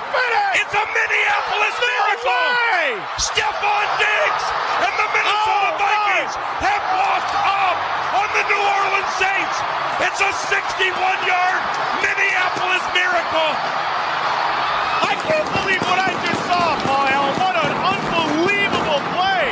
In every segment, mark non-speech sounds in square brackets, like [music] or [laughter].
me? It's a Minneapolis miracle. Stephon Diggs and the Minnesota oh, Vikings have walked up on the New Orleans Saints. It's a 61-yard Minneapolis miracle. I can't believe what I just saw, Allen. What an unbelievable play.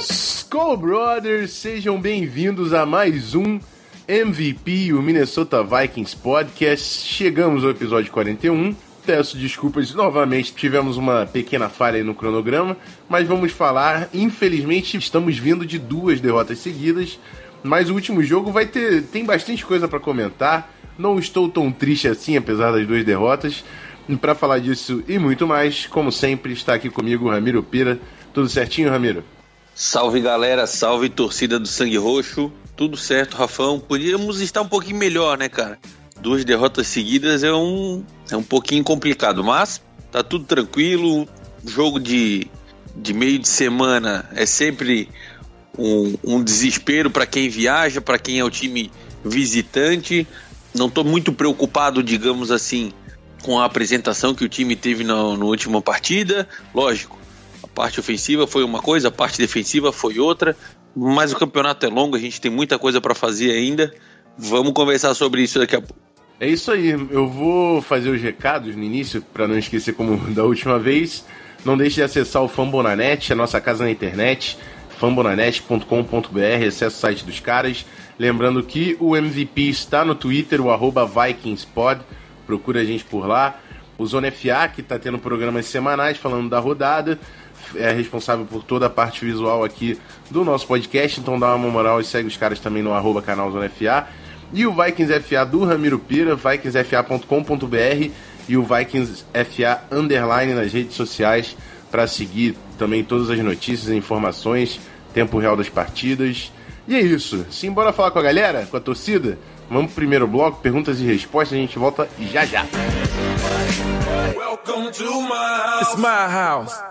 Skull Brothers, sejam bem-vindos a mais um MVP, o Minnesota Vikings Podcast. Chegamos ao episódio 41. Peço desculpas novamente, tivemos uma pequena falha no cronograma, mas vamos falar. Infelizmente, estamos vindo de duas derrotas seguidas, mas o último jogo vai ter tem bastante coisa para comentar. Não estou tão triste assim, apesar das duas derrotas. Para falar disso e muito mais, como sempre, está aqui comigo o Ramiro Pira. Tudo certinho, Ramiro? Salve galera, salve torcida do Sangue Roxo. Tudo certo, Rafão. Podíamos estar um pouquinho melhor, né, cara? Duas derrotas seguidas é um, é um pouquinho complicado, mas tá tudo tranquilo. Jogo de, de meio de semana é sempre um, um desespero para quem viaja, para quem é o time visitante. Não estou muito preocupado, digamos assim, com a apresentação que o time teve na, na última partida. Lógico, parte ofensiva foi uma coisa, a parte defensiva foi outra. Mas o campeonato é longo, a gente tem muita coisa para fazer ainda. Vamos conversar sobre isso daqui a pouco. É isso aí, eu vou fazer os recados no início, para não esquecer como [laughs] da última vez. Não deixe de acessar o Fambonanet, a nossa casa na internet, fambonanet.com.br, acesse o site dos caras. Lembrando que o MVP está no Twitter, o arroba VikingsPod, procura a gente por lá. O Zona FA, que está tendo programas semanais falando da rodada é responsável por toda a parte visual aqui do nosso podcast, então dá uma moral e segue os caras também no arroba canal Zona FA. E o Vikings FA do Ramiro Pira, vikingsfa.com.br e o Vikings FA underline nas redes sociais para seguir também todas as notícias e informações, tempo real das partidas. E é isso. Simbora falar com a galera, com a torcida? Vamos pro primeiro bloco, perguntas e respostas, a gente volta já já. Welcome to my house. It's my house. [laughs] [laughs]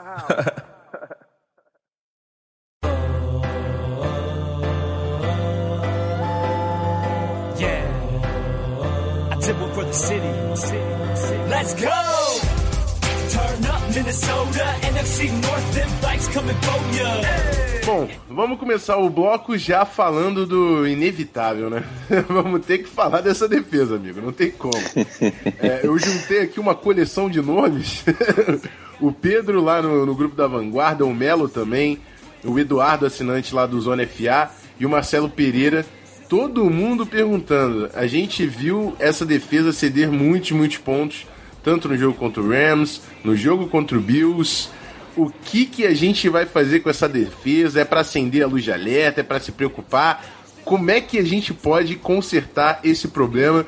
yeah. I did for the city. city. city. Let's go. Bom, vamos começar o bloco já falando do inevitável, né? [laughs] vamos ter que falar dessa defesa, amigo, não tem como. É, eu juntei aqui uma coleção de nomes. [laughs] o Pedro lá no, no grupo da Vanguarda, o Melo também, o Eduardo, assinante lá do Zona FA, e o Marcelo Pereira todo mundo perguntando. A gente viu essa defesa ceder muitos, muitos pontos, tanto no jogo contra o Rams, no jogo contra o Bills. O que, que a gente vai fazer com essa defesa? É para acender a luz de alerta? É para se preocupar? Como é que a gente pode consertar esse problema?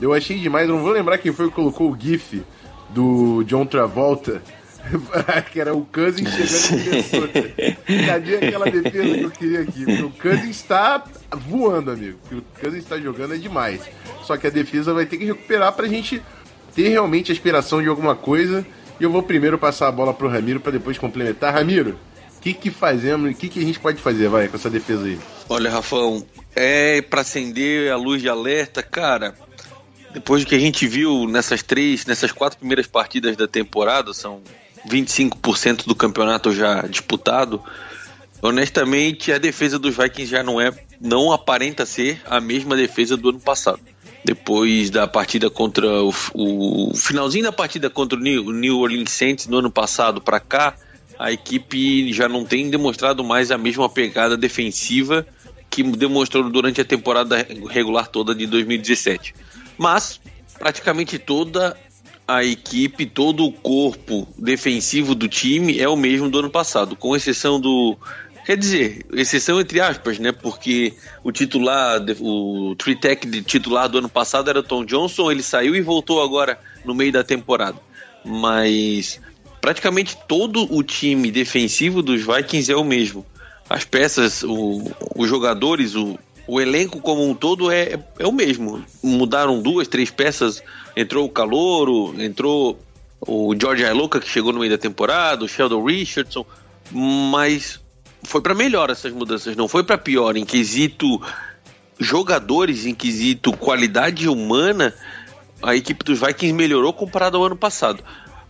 Eu achei demais, não vou lembrar quem foi que colocou o GIF do John Travolta [laughs] que era o Cousins chegando [laughs] em Minnesota. Cadê aquela defesa que eu queria aqui? Porque o Cousins está voando, amigo. O Cousins está jogando é demais. Só que a defesa vai ter que recuperar para a gente ter realmente a aspiração de alguma coisa. E eu vou primeiro passar a bola pro Ramiro para depois complementar. Ramiro, o que que fazemos? O que que a gente pode fazer, vai, com essa defesa aí? Olha, Rafão, é para acender a luz de alerta, cara. Depois do que a gente viu nessas três, nessas quatro primeiras partidas da temporada, são 25% do campeonato já disputado, honestamente a defesa dos Vikings já não é, não aparenta ser a mesma defesa do ano passado. Depois da partida contra o, o finalzinho da partida contra o New, New Orleans Saints no ano passado para cá, a equipe já não tem demonstrado mais a mesma pegada defensiva que demonstrou durante a temporada regular toda de 2017. Mas praticamente toda a equipe, todo o corpo defensivo do time é o mesmo do ano passado, com exceção do Quer dizer, exceção entre aspas, né? Porque o titular, o three-tech de titular do ano passado era Tom Johnson, ele saiu e voltou agora no meio da temporada. Mas praticamente todo o time defensivo dos Vikings é o mesmo. As peças, o, os jogadores, o, o elenco como um todo é, é o mesmo. Mudaram duas, três peças. Entrou o Calouro, entrou o George Ailoka, que chegou no meio da temporada, o Sheldon Richardson, mas foi para melhor essas mudanças, não foi para pior. Em quesito jogadores, em quesito qualidade humana, a equipe dos Vikings melhorou comparado ao ano passado.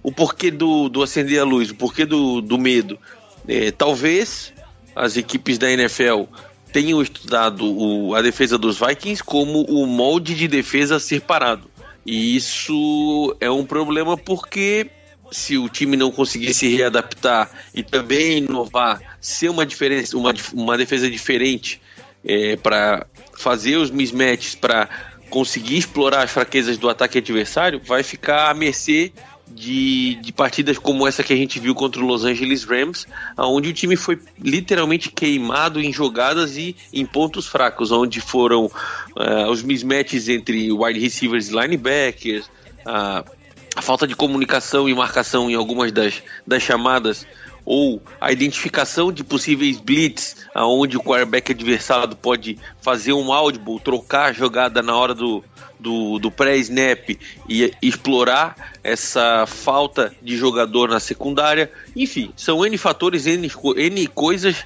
O porquê do, do acender a luz, o porquê do, do medo. É, talvez as equipes da NFL tenham estudado o, a defesa dos Vikings como o molde de defesa a ser parado. E isso é um problema porque se o time não conseguir se readaptar e também inovar, ser uma diferença, uma, uma defesa diferente é, para fazer os mismatches, para conseguir explorar as fraquezas do ataque adversário, vai ficar à mercê de, de partidas como essa que a gente viu contra o Los Angeles Rams, onde o time foi literalmente queimado em jogadas e em pontos fracos, onde foram uh, os mismatches entre wide receivers e linebackers, uh, a falta de comunicação e marcação em algumas das, das chamadas ou a identificação de possíveis blitz, aonde o quarterback adversário pode fazer um audible, trocar a jogada na hora do, do, do pré-snap e explorar essa falta de jogador na secundária. Enfim, são N fatores, N, N coisas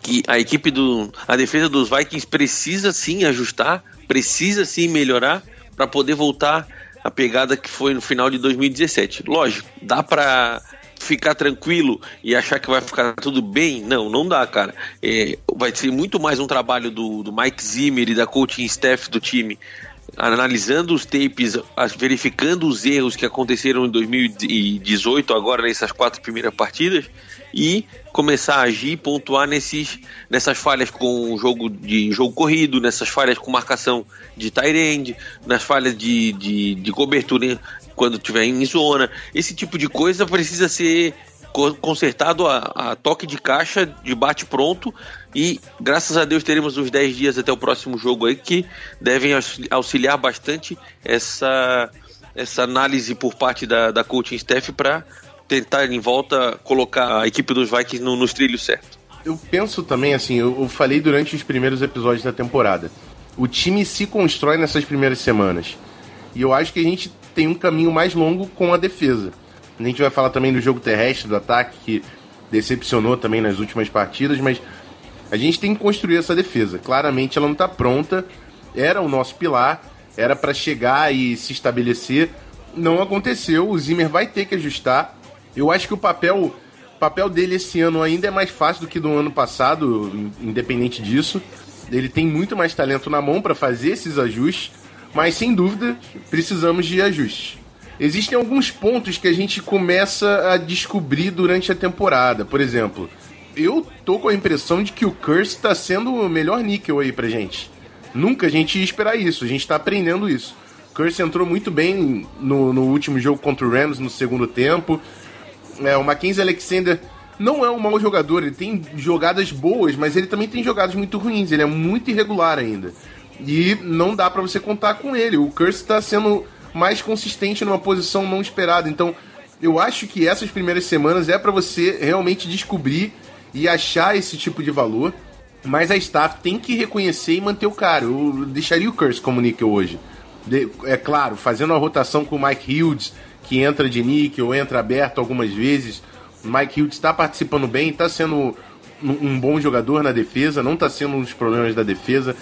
que a equipe do. a defesa dos Vikings precisa sim ajustar, precisa sim melhorar para poder voltar a pegada que foi no final de 2017. Lógico, dá para ficar tranquilo e achar que vai ficar tudo bem? Não, não dá, cara. É, vai ser muito mais um trabalho do, do Mike Zimmer e da coaching staff do time analisando os tapes, verificando os erros que aconteceram em 2018, agora nessas quatro primeiras partidas, e começar a agir pontuar nesses, nessas falhas com jogo de jogo corrido, nessas falhas com marcação de tight end, nas falhas de, de, de cobertura quando tiver em zona. Esse tipo de coisa precisa ser consertado a, a, toque de caixa, de bate pronto. E graças a Deus teremos uns 10 dias até o próximo jogo aí que devem auxiliar bastante essa, essa análise por parte da, da coaching staff para tentar em volta colocar a equipe dos Vikings no, nos trilhos certos. Eu penso também assim, eu, eu falei durante os primeiros episódios da temporada. O time se constrói nessas primeiras semanas. E eu acho que a gente tem um caminho mais longo com a defesa. A gente vai falar também do jogo terrestre, do ataque, que decepcionou também nas últimas partidas, mas a gente tem que construir essa defesa. Claramente ela não está pronta, era o nosso pilar, era para chegar e se estabelecer. Não aconteceu, o Zimmer vai ter que ajustar. Eu acho que o papel, papel dele esse ano ainda é mais fácil do que do ano passado, independente disso. Ele tem muito mais talento na mão para fazer esses ajustes, mas sem dúvida precisamos de ajustes existem alguns pontos que a gente começa a descobrir durante a temporada. Por exemplo, eu tô com a impressão de que o Curse tá sendo o melhor níquel aí pra gente. Nunca a gente ia esperar isso, a gente tá aprendendo isso. Curse entrou muito bem no, no último jogo contra o Rams no segundo tempo. É, o Mackenzie Alexander não é um mau jogador, ele tem jogadas boas, mas ele também tem jogadas muito ruins, ele é muito irregular ainda. E não dá para você contar com ele. O Curse está sendo mais consistente numa posição não esperada. Então, eu acho que essas primeiras semanas é para você realmente descobrir e achar esse tipo de valor. Mas a staff tem que reconhecer e manter o cara. Eu deixaria o Curse como níquel hoje. De, é claro, fazendo a rotação com o Mike Hughes, que entra de níquel, entra aberto algumas vezes. O Mike Hughes está participando bem, está sendo um, um bom jogador na defesa, não está sendo um dos problemas da defesa.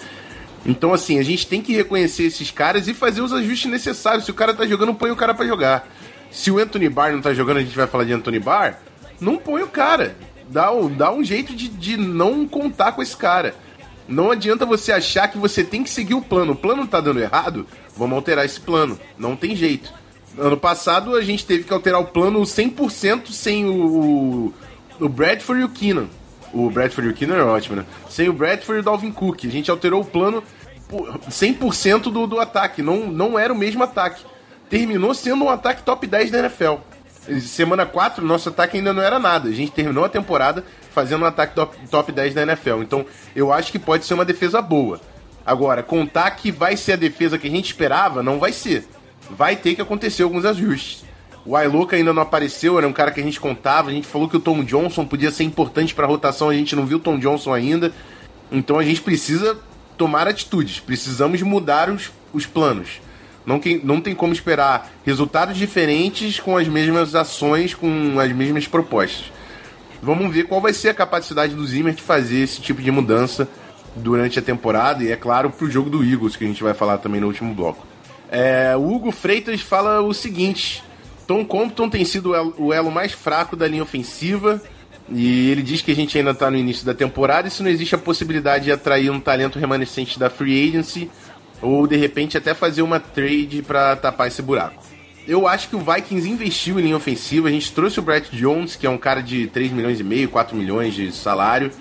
Então, assim, a gente tem que reconhecer esses caras e fazer os ajustes necessários. Se o cara tá jogando, põe o cara para jogar. Se o Anthony Barr não tá jogando, a gente vai falar de Anthony Barr, não põe o cara. Dá, dá um jeito de, de não contar com esse cara. Não adianta você achar que você tem que seguir o plano. O plano tá dando errado, vamos alterar esse plano. Não tem jeito. Ano passado a gente teve que alterar o plano 100% sem o, o Bradford e o Keenan. O Bradford e o Keenan é ótimo, né? Sem o Bradford e o Dalvin Cook. A gente alterou o plano 100% do, do ataque. Não, não era o mesmo ataque. Terminou sendo um ataque top 10 da NFL. Semana 4, nosso ataque ainda não era nada. A gente terminou a temporada fazendo um ataque top, top 10 da NFL. Então, eu acho que pode ser uma defesa boa. Agora, contar que vai ser a defesa que a gente esperava, não vai ser. Vai ter que acontecer alguns ajustes. O Ailuka ainda não apareceu, era um cara que a gente contava. A gente falou que o Tom Johnson podia ser importante para a rotação, a gente não viu o Tom Johnson ainda. Então a gente precisa tomar atitudes, precisamos mudar os, os planos. Não, que, não tem como esperar resultados diferentes com as mesmas ações, com as mesmas propostas. Vamos ver qual vai ser a capacidade do Zimmer de fazer esse tipo de mudança durante a temporada e, é claro, para o jogo do Eagles, que a gente vai falar também no último bloco. É, o Hugo Freitas fala o seguinte: Tom Compton tem sido o elo mais fraco da linha ofensiva. E ele diz que a gente ainda está no início da temporada e se não existe a possibilidade de atrair um talento remanescente da free agency ou de repente até fazer uma trade para tapar esse buraco. Eu acho que o Vikings investiu em linha ofensiva. A gente trouxe o Brett Jones, que é um cara de 3 milhões e meio, 4 milhões de salário.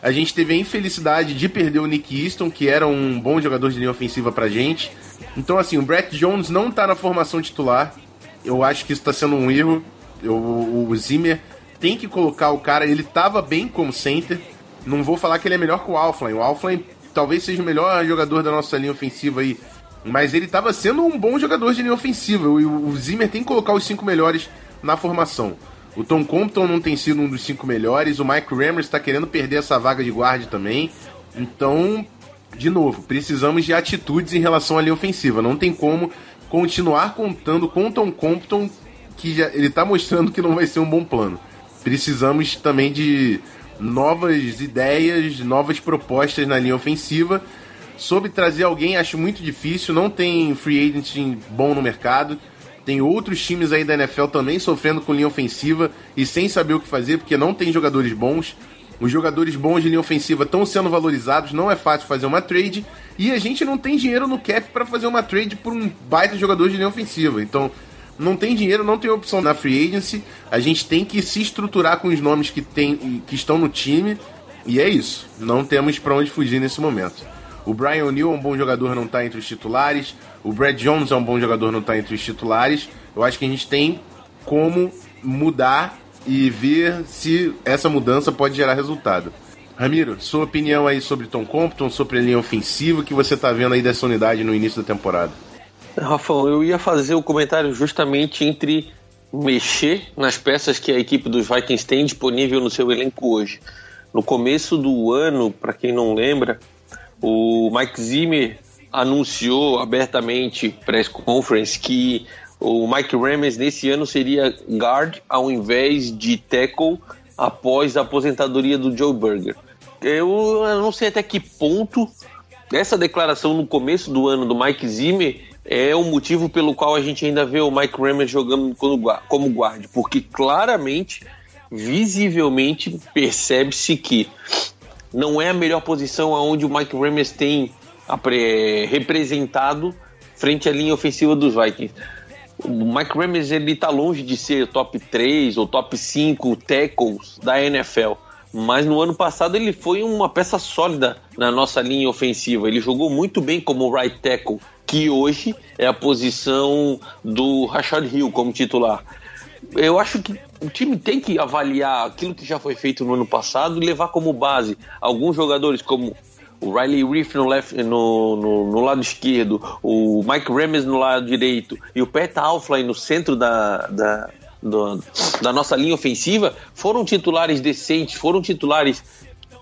A gente teve a infelicidade de perder o Nick Easton, que era um bom jogador de linha ofensiva pra gente. Então, assim, o Brett Jones não tá na formação titular. Eu acho que isso tá sendo um erro. Eu, o Zimmer tem que colocar o cara. Ele tava bem como center. Não vou falar que ele é melhor que o Alflin. O Alflin talvez seja o melhor jogador da nossa linha ofensiva aí. Mas ele estava sendo um bom jogador de linha ofensiva. E o Zimmer tem que colocar os cinco melhores na formação. O Tom Compton não tem sido um dos cinco melhores. O Mike Rammers está querendo perder essa vaga de guarda também. Então, de novo, precisamos de atitudes em relação à linha ofensiva. Não tem como continuar contando com Tom Compton, que já, ele está mostrando que não vai ser um bom plano. Precisamos também de novas ideias, novas propostas na linha ofensiva. Sobre trazer alguém, acho muito difícil. Não tem free agent bom no mercado. Tem outros times aí da NFL também sofrendo com linha ofensiva e sem saber o que fazer, porque não tem jogadores bons. Os jogadores bons de linha ofensiva estão sendo valorizados, não é fácil fazer uma trade. E a gente não tem dinheiro no cap para fazer uma trade por um baita jogador de linha ofensiva. Então, não tem dinheiro, não tem opção na free agency. A gente tem que se estruturar com os nomes que, tem, que estão no time. E é isso. Não temos para onde fugir nesse momento. O Brian O'Neill é um bom jogador, não está entre os titulares. O Brad Jones é um bom jogador, não está entre os titulares. Eu acho que a gente tem como mudar e ver se essa mudança pode gerar resultado. Ramiro, sua opinião aí sobre Tom Compton, sobre a linha ofensiva que você está vendo aí dessa unidade no início da temporada? Rafael, eu ia fazer o comentário justamente entre mexer nas peças que a equipe dos Vikings tem disponível no seu elenco hoje. No começo do ano, para quem não lembra, o Mike Zimmer anunciou abertamente press conference que o Mike Ramsey nesse ano seria guard ao invés de tackle após a aposentadoria do Joe Burger. Eu não sei até que ponto essa declaração no começo do ano do Mike Zimmer é o motivo pelo qual a gente ainda vê o Mike Rammer jogando como guarda, porque claramente, visivelmente, percebe-se que não é a melhor posição aonde o Mike Ramers tem representado frente à linha ofensiva dos Vikings. O Mike Ramers ele tá longe de ser top 3 ou top 5 tackles da NFL. Mas no ano passado ele foi uma peça sólida na nossa linha ofensiva. Ele jogou muito bem como right tackle que hoje é a posição do Rashad Hill como titular. Eu acho que o time tem que avaliar aquilo que já foi feito no ano passado e levar como base alguns jogadores como o Riley Reef no, left, no, no, no, lado esquerdo, o Mike Remes no lado direito e o Pat Alflin no centro da, da, do, da nossa linha ofensiva, foram titulares decentes, foram titulares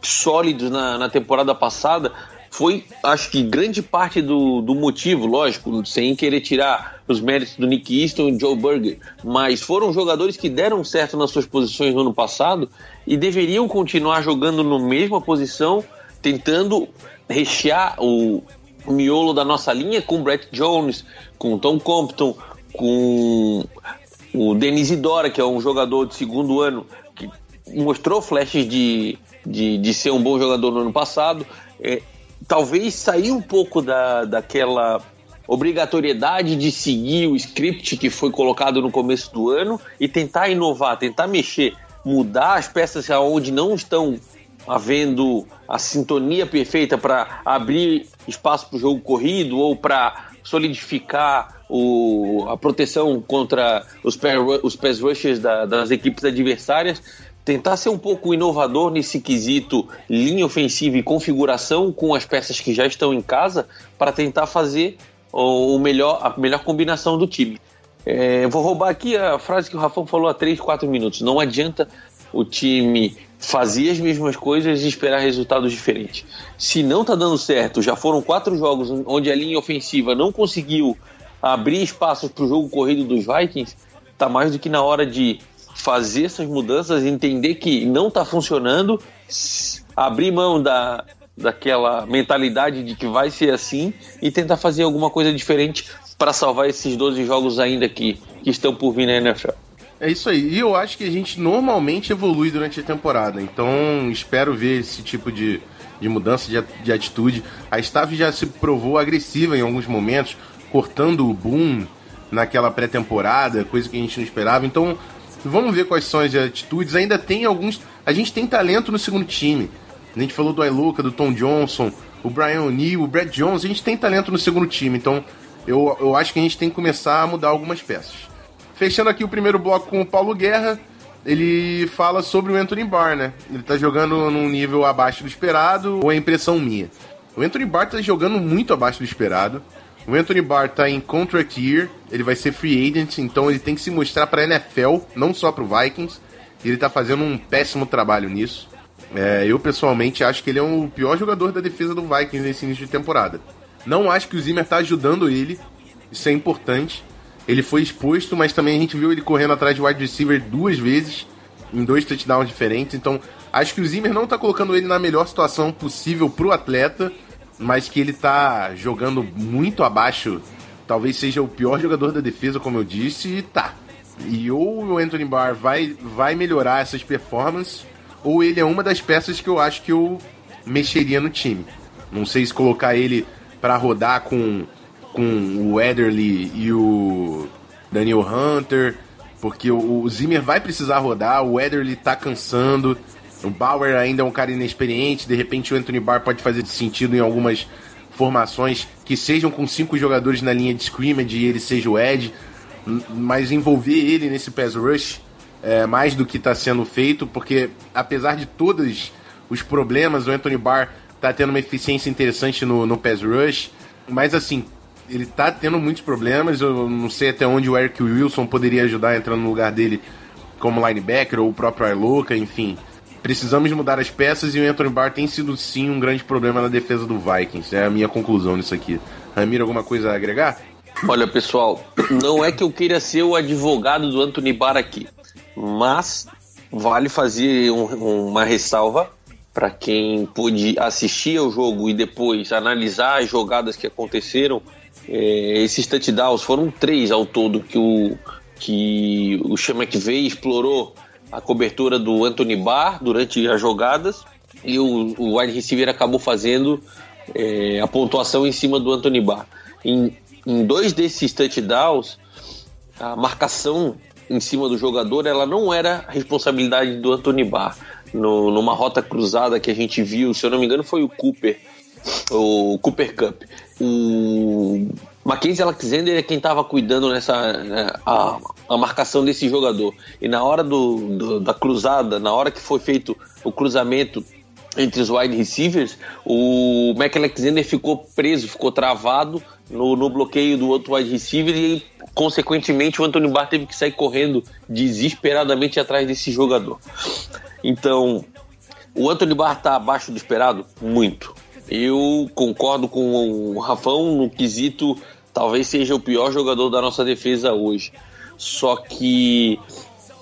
sólidos na, na temporada passada, foi, acho que, grande parte do, do motivo, lógico, sem querer tirar os méritos do Nick Easton e Joe Burger, mas foram jogadores que deram certo nas suas posições no ano passado e deveriam continuar jogando na mesma posição, tentando rechear o, o miolo da nossa linha com Brett Jones, com Tom Compton, com o Denis Idora, que é um jogador de segundo ano que mostrou flashes de, de, de ser um bom jogador no ano passado. É, talvez sair um pouco da, daquela obrigatoriedade de seguir o script que foi colocado no começo do ano e tentar inovar, tentar mexer, mudar as peças aonde não estão havendo a sintonia perfeita para abrir espaço para o jogo corrido ou para solidificar o, a proteção contra os, pair, os pass rushers da, das equipes adversárias, tentar ser um pouco inovador nesse quesito linha ofensiva e configuração com as peças que já estão em casa para tentar fazer o melhor, a melhor combinação do time. É, vou roubar aqui a frase que o Rafão falou há 3, 4 minutos. Não adianta o time fazer as mesmas coisas e esperar resultados diferentes. Se não está dando certo, já foram quatro jogos onde a linha ofensiva não conseguiu abrir espaços para o jogo corrido dos Vikings, tá mais do que na hora de fazer essas mudanças, entender que não está funcionando, abrir mão da, daquela mentalidade de que vai ser assim e tentar fazer alguma coisa diferente para salvar esses 12 jogos ainda que, que estão por vir na NFL. É isso aí. E eu acho que a gente normalmente evolui durante a temporada. Então espero ver esse tipo de, de mudança de, de atitude. A staff já se provou agressiva em alguns momentos cortando o boom naquela pré-temporada, coisa que a gente não esperava. Então, vamos ver quais são as atitudes. Ainda tem alguns. A gente tem talento no segundo time. A gente falou do Ailuca, do Tom Johnson, o Brian O'Neill, o Brad Jones. A gente tem talento no segundo time. Então, eu, eu acho que a gente tem que começar a mudar algumas peças. Fechando aqui o primeiro bloco com o Paulo Guerra, ele fala sobre o Anthony Barr, né? Ele tá jogando num nível abaixo do esperado, ou é impressão minha? O Anthony Barr tá jogando muito abaixo do esperado. O Anthony Barr tá em contract year, ele vai ser free agent, então ele tem que se mostrar para NFL, não só para o Vikings. E ele tá fazendo um péssimo trabalho nisso. É, eu pessoalmente acho que ele é o pior jogador da defesa do Vikings nesse início de temporada. Não acho que o Zimmer tá ajudando ele, isso é importante. Ele foi exposto, mas também a gente viu ele correndo atrás de wide receiver duas vezes, em dois touchdowns diferentes. Então, acho que o Zimmer não tá colocando ele na melhor situação possível pro atleta mas que ele tá jogando muito abaixo. Talvez seja o pior jogador da defesa, como eu disse, e tá. E ou o Anthony Barr vai, vai melhorar essas performances, ou ele é uma das peças que eu acho que eu mexeria no time. Não sei se colocar ele para rodar com, com o Ederly e o Daniel Hunter, porque o, o Zimmer vai precisar rodar, o Ederly tá cansando. O Bauer ainda é um cara inexperiente, de repente o Anthony Barr pode fazer sentido em algumas formações que sejam com cinco jogadores na linha de scrimmage e ele seja o Ed, mas envolver ele nesse pass rush é, mais do que está sendo feito, porque apesar de todos os problemas, o Anthony Barr está tendo uma eficiência interessante no, no pass rush, mas assim, ele está tendo muitos problemas, eu não sei até onde o Eric Wilson poderia ajudar entrando no lugar dele como linebacker, ou o próprio Arloca, enfim. Precisamos mudar as peças e o Anthony Barr tem sido sim um grande problema na defesa do Vikings. É a minha conclusão nisso aqui. Ramiro, alguma coisa a agregar? Olha, pessoal, [clears throat] não é que eu queira ser o advogado do Anthony Barr aqui, mas vale fazer um, uma ressalva para quem pôde assistir ao jogo e depois analisar as jogadas que aconteceram. É, esses touchdowns foram três ao todo que o que o Chama McVeigh explorou a cobertura do Anthony Barr durante as jogadas e o, o wide receiver acabou fazendo é, a pontuação em cima do Anthony Barr. Em, em dois desses touchdowns, a marcação em cima do jogador ela não era responsabilidade do Anthony Barr. No, numa rota cruzada que a gente viu, se eu não me engano, foi o Cooper, o Cooper Cup. O Mackenzie Alexander é quem estava cuidando nessa né, a, a, marcação desse jogador. E na hora do, do, da cruzada, na hora que foi feito o cruzamento entre os wide receivers, o Mac Alexander ficou preso, ficou travado no, no bloqueio do outro wide receiver e, consequentemente, o Anthony Barr teve que sair correndo desesperadamente atrás desse jogador. Então, o Anthony Barr está abaixo do esperado? Muito. Eu concordo com o Rafão no quesito talvez seja o pior jogador da nossa defesa hoje. Só que,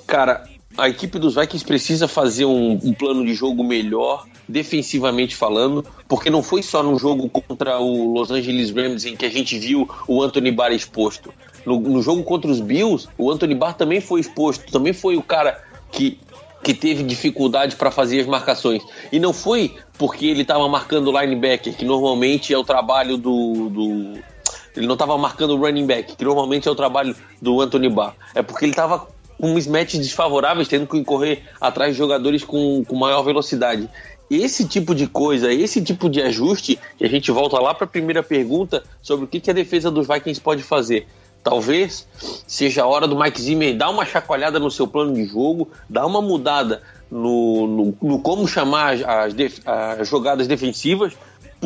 cara, a equipe dos Vikings precisa fazer um, um, plano de jogo melhor, defensivamente falando, porque não foi só no jogo contra o Los Angeles Rams em que a gente viu o Anthony Barr exposto. No, no jogo contra os Bills, o Anthony Barr também foi exposto, também foi o cara que, que teve dificuldade para fazer as marcações. E não foi porque ele estava marcando o linebacker, que normalmente é o trabalho do, do ele não estava marcando o running back, que normalmente é o trabalho do Anthony Barr. É porque ele estava com mismatches desfavoráveis, tendo que correr atrás de jogadores com, com maior velocidade. Esse tipo de coisa, esse tipo de ajuste, que a gente volta lá para a primeira pergunta sobre o que, que a defesa dos Vikings pode fazer. Talvez seja a hora do Mike Zimmer dar uma chacoalhada no seu plano de jogo, dar uma mudada no, no, no como chamar as, def, as jogadas defensivas,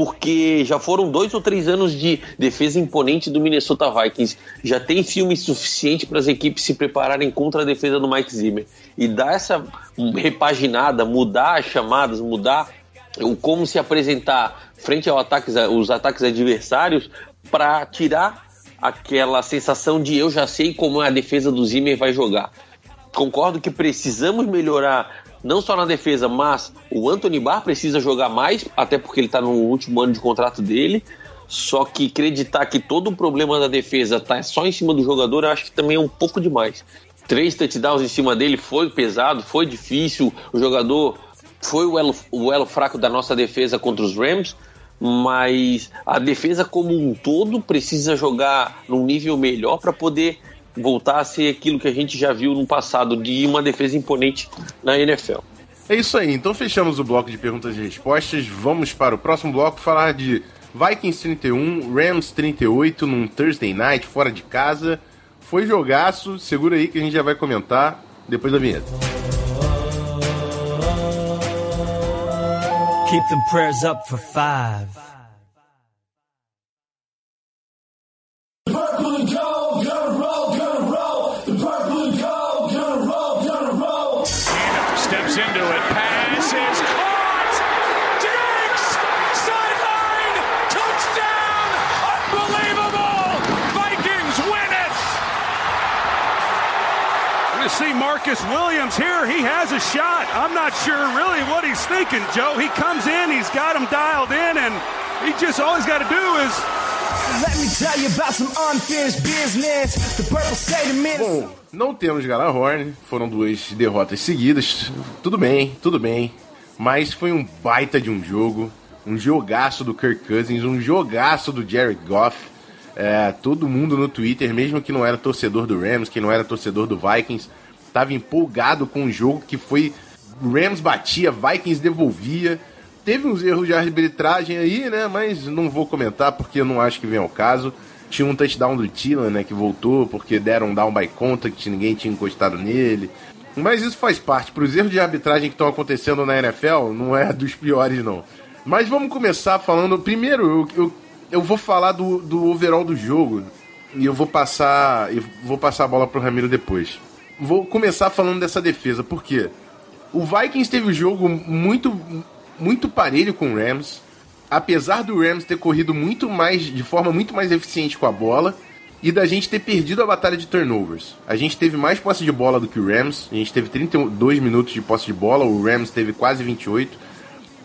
porque já foram dois ou três anos de defesa imponente do Minnesota Vikings. Já tem filme suficiente para as equipes se prepararem contra a defesa do Mike Zimmer. E dar essa repaginada, mudar as chamadas, mudar o como se apresentar frente aos ataques, os ataques adversários para tirar aquela sensação de eu já sei como a defesa do Zimmer vai jogar. Concordo que precisamos melhorar não só na defesa, mas o Anthony Barr precisa jogar mais, até porque ele está no último ano de contrato dele. Só que acreditar que todo o problema da defesa está só em cima do jogador, eu acho que também é um pouco demais. Três touchdowns em cima dele foi pesado, foi difícil. O jogador foi o elo, o elo fraco da nossa defesa contra os Rams, mas a defesa como um todo precisa jogar num nível melhor para poder voltar a ser aquilo que a gente já viu no passado, de uma defesa imponente na NFL. É isso aí, então fechamos o bloco de perguntas e respostas. Vamos para o próximo bloco falar de Vikings 31, Rams 38 num Thursday night fora de casa. Foi jogaço, segura aí que a gente já vai comentar depois da vinheta. Keep them prayers up for five. Marcus Williams here. He has a shot. I'm not sure really what he's thinking, Joe. He comes in, he's got him dialed in, and he just all he's got to do is. Let me tell you about some unfinished business. The purple state of Minnesota. Bom, não temos Galahorn, foram duas derrotas seguidas. Tudo bem, tudo bem. Mas foi um baita de um jogo. Um jogaço do Kirk Cousins, um jogaço do Jared Goff. É, todo mundo no Twitter, mesmo que não era torcedor do Rams, que não era torcedor do Vikings, Tava empolgado com o jogo que foi. Rams batia, Vikings devolvia. Teve uns erros de arbitragem aí, né? Mas não vou comentar porque eu não acho que vem ao caso. Tinha um touchdown do Tillan, né? Que voltou porque deram um down by contact, ninguém tinha encostado nele. Mas isso faz parte. Para os erros de arbitragem que estão acontecendo na NFL, não é [laughs] dos piores, não. Mas vamos começar falando. Primeiro, eu, eu, eu vou falar do, do overall do jogo. E eu vou passar. Eu vou passar a bola pro Ramiro depois vou começar falando dessa defesa, porque o Vikings teve o jogo muito, muito parelho com o Rams, apesar do Rams ter corrido muito mais, de forma muito mais eficiente com a bola, e da gente ter perdido a batalha de turnovers. A gente teve mais posse de bola do que o Rams, a gente teve 32 minutos de posse de bola, o Rams teve quase 28,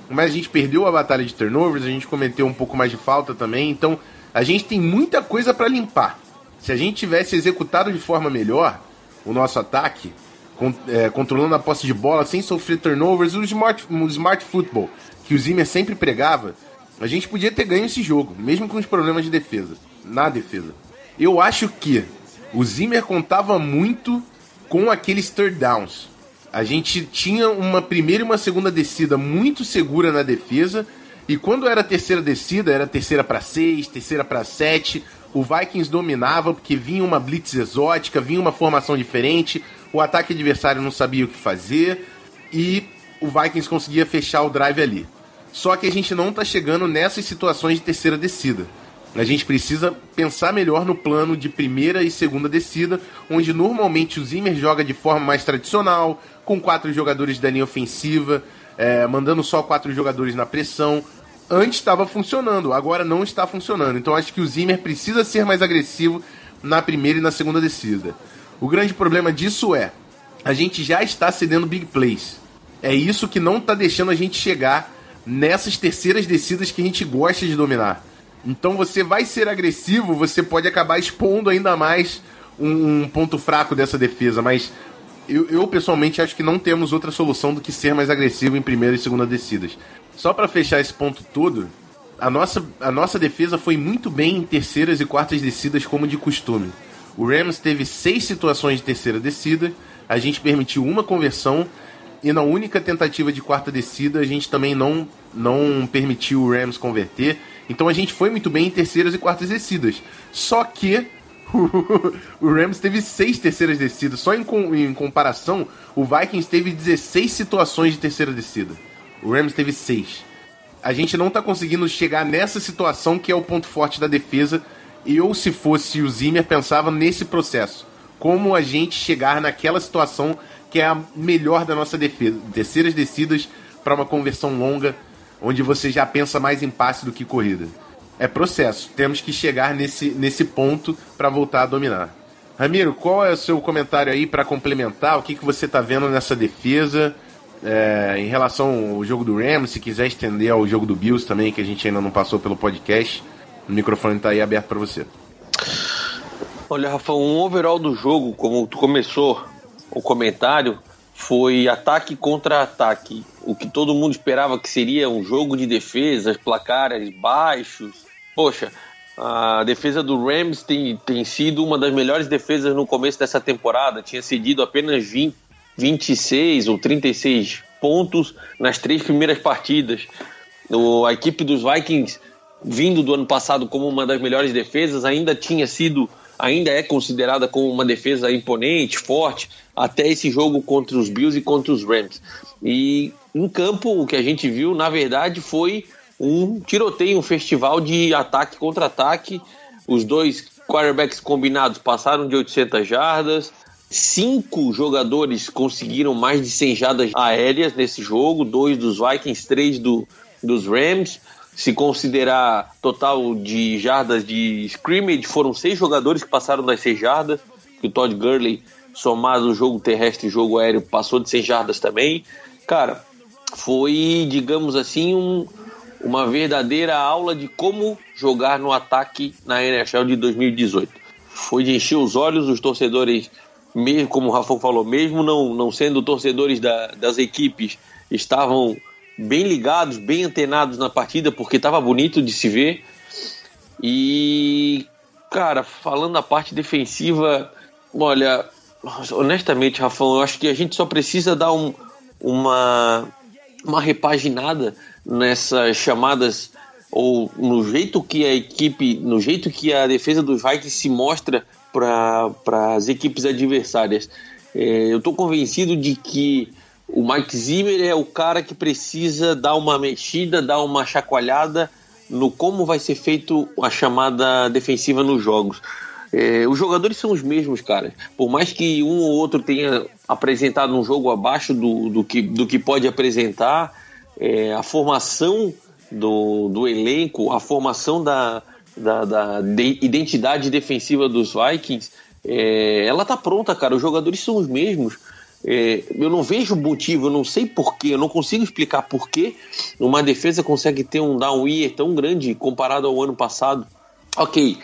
mas a gente perdeu a batalha de turnovers, a gente cometeu um pouco mais de falta também, então a gente tem muita coisa para limpar. Se a gente tivesse executado de forma melhor, o nosso ataque, com, é, controlando a posse de bola, sem sofrer turnovers, o smart, o smart football que o Zimmer sempre pregava, a gente podia ter ganho esse jogo, mesmo com os problemas de defesa, na defesa. Eu acho que o Zimmer contava muito com aqueles third downs. A gente tinha uma primeira e uma segunda descida muito segura na defesa, e quando era terceira descida, era terceira para seis, terceira para sete, o Vikings dominava porque vinha uma blitz exótica, vinha uma formação diferente, o ataque adversário não sabia o que fazer e o Vikings conseguia fechar o drive ali. Só que a gente não está chegando nessas situações de terceira descida. A gente precisa pensar melhor no plano de primeira e segunda descida, onde normalmente o Zimmer joga de forma mais tradicional, com quatro jogadores da linha ofensiva, é, mandando só quatro jogadores na pressão, antes estava funcionando, agora não está funcionando. Então acho que o Zimmer precisa ser mais agressivo na primeira e na segunda descida. O grande problema disso é a gente já está cedendo big plays. É isso que não está deixando a gente chegar nessas terceiras descidas que a gente gosta de dominar. Então você vai ser agressivo, você pode acabar expondo ainda mais um, um ponto fraco dessa defesa, mas eu, eu, pessoalmente acho que não temos outra solução do que ser mais agressivo em primeira e segunda descidas. Só para fechar esse ponto todo, a nossa, a nossa defesa foi muito bem em terceiras e quartas descidas, como de costume. O Rams teve seis situações de terceira descida, a gente permitiu uma conversão, e na única tentativa de quarta descida, a gente também não, não permitiu o Rams converter. Então a gente foi muito bem em terceiras e quartas descidas. Só que [laughs] o Rams teve seis terceiras descidas. Só em, em comparação, o Vikings teve 16 situações de terceira descida. O Rams teve seis. A gente não tá conseguindo chegar nessa situação que é o ponto forte da defesa. Eu, se fosse o Zimmer, pensava nesse processo. Como a gente chegar naquela situação que é a melhor da nossa defesa. Terceiras descidas para uma conversão longa, onde você já pensa mais em passe do que corrida é processo. Temos que chegar nesse, nesse ponto para voltar a dominar. Ramiro, qual é o seu comentário aí para complementar? O que, que você está vendo nessa defesa é, em relação ao jogo do Rams? Se quiser estender ao jogo do Bills também, que a gente ainda não passou pelo podcast, o microfone está aí aberto para você. Olha, Rafa, um overall do jogo, como tu começou o comentário, foi ataque contra ataque. O que todo mundo esperava que seria um jogo de defesas, placares baixos, poxa, a defesa do Rams tem, tem sido uma das melhores defesas no começo dessa temporada. Tinha cedido apenas 20, 26 ou 36 pontos nas três primeiras partidas. O, a equipe dos Vikings, vindo do ano passado como uma das melhores defesas, ainda tinha sido, ainda é considerada como uma defesa imponente, forte, até esse jogo contra os Bills e contra os Rams. E em campo, o que a gente viu, na verdade, foi um tiroteio, um festival de ataque contra ataque. Os dois quarterbacks combinados passaram de 800 jardas. Cinco jogadores conseguiram mais de 100 jardas aéreas nesse jogo, dois dos Vikings, três do, dos Rams. Se considerar total de jardas de scrimmage, foram seis jogadores que passaram das 100 jardas. O Todd Gurley, somado o jogo terrestre e jogo aéreo, passou de 100 jardas também. Cara, foi, digamos assim, um, uma verdadeira aula de como jogar no ataque na NHL de 2018. Foi de encher os olhos os torcedores, mesmo como o Rafa falou, mesmo não, não sendo torcedores da, das equipes, estavam bem ligados, bem antenados na partida, porque estava bonito de se ver. E, cara, falando da parte defensiva, olha, honestamente, Rafão, eu acho que a gente só precisa dar um, uma, uma repaginada nessas chamadas ou no jeito que a equipe, no jeito que a defesa dos Vikings se mostra para as equipes adversárias. É, eu estou convencido de que o Mike Zimmer é o cara que precisa dar uma mexida, dar uma chacoalhada no como vai ser feito a chamada defensiva nos jogos. É, os jogadores são os mesmos, cara. Por mais que um ou outro tenha apresentado um jogo abaixo do, do, que, do que pode apresentar, é, a formação do, do elenco, a formação da, da, da de identidade defensiva dos Vikings, é, ela tá pronta, cara. Os jogadores são os mesmos. É, eu não vejo motivo, eu não sei porquê, eu não consigo explicar porquê uma defesa consegue ter um down year tão grande comparado ao ano passado. Ok,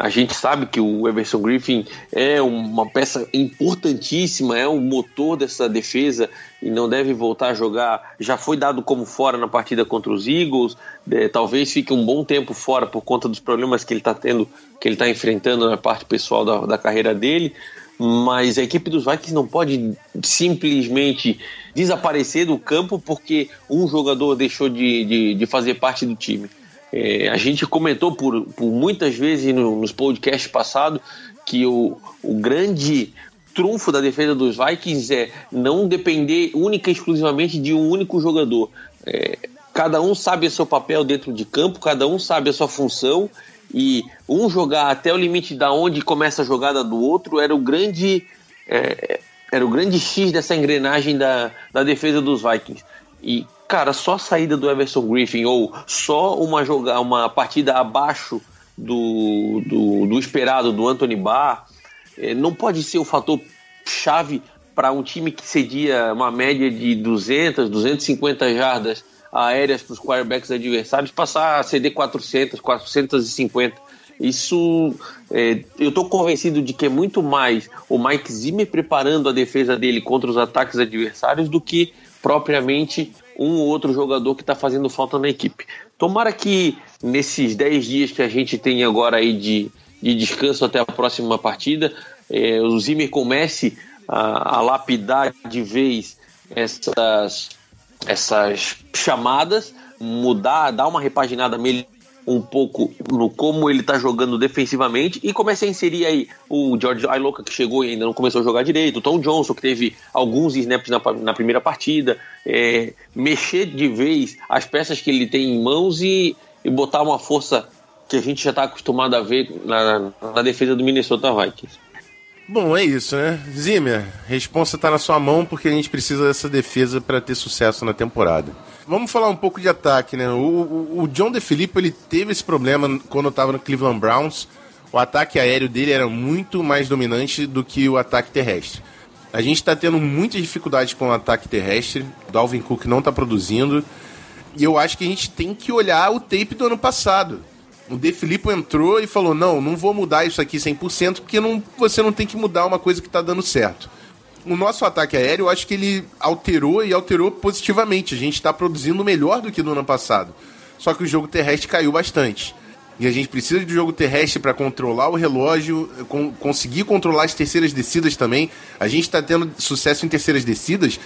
a gente sabe que o Everson Griffin é uma peça importantíssima, é o motor dessa defesa e não deve voltar a jogar. Já foi dado como fora na partida contra os Eagles, é, talvez fique um bom tempo fora por conta dos problemas que ele está tendo, que ele está enfrentando na parte pessoal da, da carreira dele. Mas a equipe dos Vikings não pode simplesmente desaparecer do campo porque um jogador deixou de, de, de fazer parte do time. É, a gente comentou por, por muitas vezes no, nos podcasts passados que o, o grande trunfo da defesa dos Vikings é não depender única e exclusivamente de um único jogador. É, cada um sabe o seu papel dentro de campo, cada um sabe a sua função e um jogar até o limite da onde começa a jogada do outro era o grande é, era o grande X dessa engrenagem da, da defesa dos Vikings. E cara, só a saída do Everson Griffin ou só uma, joga uma partida abaixo do, do, do esperado do Anthony Barr é, não pode ser o fator chave para um time que cedia uma média de 200, 250 jardas aéreas para os quarterbacks adversários passar a ceder 400, 450. Isso, é, eu estou convencido de que é muito mais o Mike Zimmer preparando a defesa dele contra os ataques adversários do que propriamente um ou outro jogador que está fazendo falta na equipe. Tomara que nesses 10 dias que a gente tem agora aí de, de descanso até a próxima partida, eh, o Zimmer comece a, a, lapidar de vez essas, essas chamadas, mudar, dar uma repaginada melhor um pouco no como ele tá jogando defensivamente e comece a inserir aí o George Ailoka que chegou e ainda não começou a jogar direito, o Tom Johnson que teve alguns snaps na, na primeira partida, é, mexer de vez as peças que ele tem em mãos e, e botar uma força que a gente já está acostumado a ver na, na defesa do Minnesota Vikings. Bom, é isso, né? Zimmer, a responsa tá na sua mão porque a gente precisa dessa defesa para ter sucesso na temporada. Vamos falar um pouco de ataque, né? O, o, o John DeFilippo, ele teve esse problema quando estava no Cleveland Browns. O ataque aéreo dele era muito mais dominante do que o ataque terrestre. A gente está tendo muitas dificuldades com o ataque terrestre. Dalvin Cook não está produzindo. E eu acho que a gente tem que olhar o tape do ano passado. O De Filippo entrou e falou: não, não vou mudar isso aqui 100%, porque não, você não tem que mudar uma coisa que está dando certo. O nosso ataque aéreo, eu acho que ele alterou e alterou positivamente. A gente está produzindo melhor do que no ano passado. Só que o jogo terrestre caiu bastante. E a gente precisa de jogo terrestre para controlar o relógio, conseguir controlar as terceiras descidas também. A gente está tendo sucesso em terceiras descidas,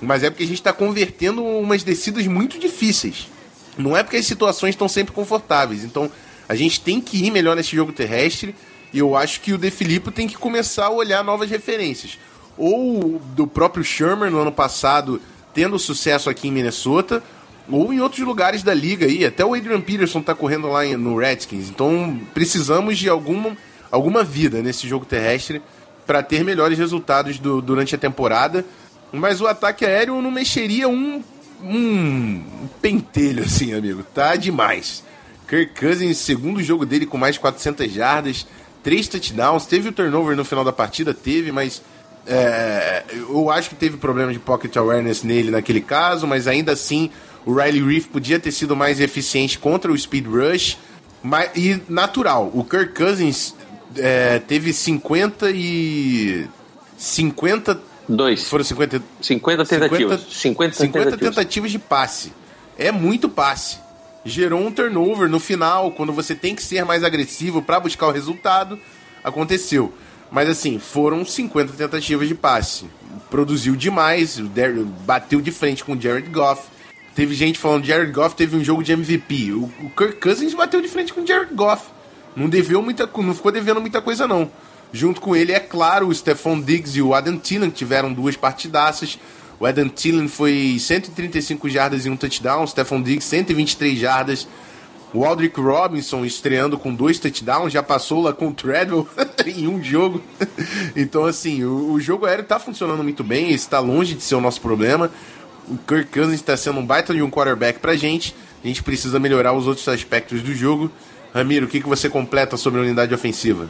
mas é porque a gente está convertendo umas descidas muito difíceis. Não é porque as situações estão sempre confortáveis. Então, a gente tem que ir melhor nesse jogo terrestre. E eu acho que o De Filippo tem que começar a olhar novas referências. Ou do próprio Shermer no ano passado, tendo sucesso aqui em Minnesota, ou em outros lugares da liga aí. Até o Adrian Peterson está correndo lá no Redskins. Então, precisamos de alguma, alguma vida nesse jogo terrestre para ter melhores resultados do, durante a temporada. Mas o ataque aéreo não mexeria um um pentelho assim, amigo. Tá demais. Kirk Cousins, segundo jogo dele com mais de 400 jardas, três touchdowns. Teve o turnover no final da partida, teve, mas é, eu acho que teve problema de pocket awareness nele naquele caso, mas ainda assim o Riley Reef podia ter sido mais eficiente contra o speed rush. Mas, e natural, o Kirk Cousins é, teve 50 e 50 Dois. Foram 50, 50 tentativas. 50, 50 tentativas. tentativas de passe. É muito passe. Gerou um turnover no final, quando você tem que ser mais agressivo para buscar o resultado. Aconteceu. Mas assim, foram 50 tentativas de passe. Produziu demais, bateu de frente com o Jared Goff. Teve gente falando que Jared Goff teve um jogo de MVP. O, o Kirk Cousins bateu de frente com o Jared Goff. Não deveu muita, não ficou devendo muita coisa não. Junto com ele, é claro, o Stephon Diggs e o Adam Thielen, tiveram duas partidaças. O Adam Thielen foi 135 jardas e um touchdown, o Stephon Diggs 123 jardas. O Aldrick Robinson estreando com dois touchdowns, já passou lá com o Treadwell [laughs] em um jogo. então, assim, o, o jogo aéreo está funcionando muito bem, está longe de ser o nosso problema. O Kirk Cousins está sendo um baita de um quarterback pra gente. A gente precisa melhorar os outros aspectos do jogo. Ramiro, o que, que você completa sobre a unidade ofensiva?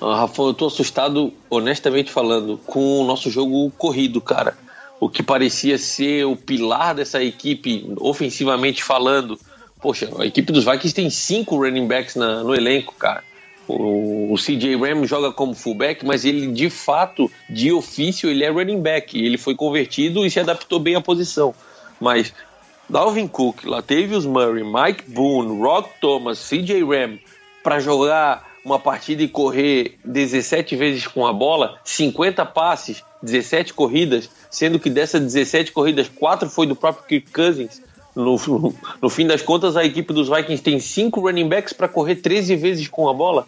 Rafa, eu tô assustado, honestamente falando, com o nosso jogo corrido, cara. O que parecia ser o pilar dessa equipe, ofensivamente falando. Poxa, a equipe dos Vikings tem cinco running backs na, no elenco, cara. O, o CJ Ram joga como fullback, mas ele de fato, de ofício, ele é running back. Ele foi convertido e se adaptou bem à posição. Mas Dalvin Cook, Latavius Murray, Mike Boone, Rock Thomas, CJ Ram, para jogar uma partida e correr 17 vezes com a bola, 50 passes, 17 corridas, sendo que dessas 17 corridas, 4 foi do próprio Kirk Cousins. No, [laughs] no, fim das contas, a equipe dos Vikings tem 5 running backs para correr 13 vezes com a bola.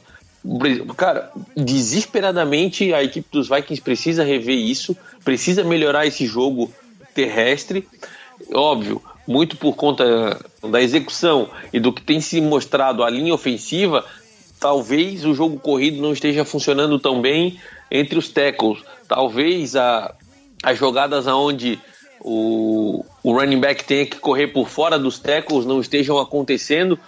Cara, desesperadamente a equipe dos Vikings precisa rever isso, precisa melhorar esse jogo terrestre. Óbvio, muito por conta da execução e do que tem se mostrado a linha ofensiva, talvez o jogo corrido não esteja funcionando tão bem entre os tackles. Talvez a, as jogadas onde o, o running back tenha que correr por fora dos tackles não estejam acontecendo,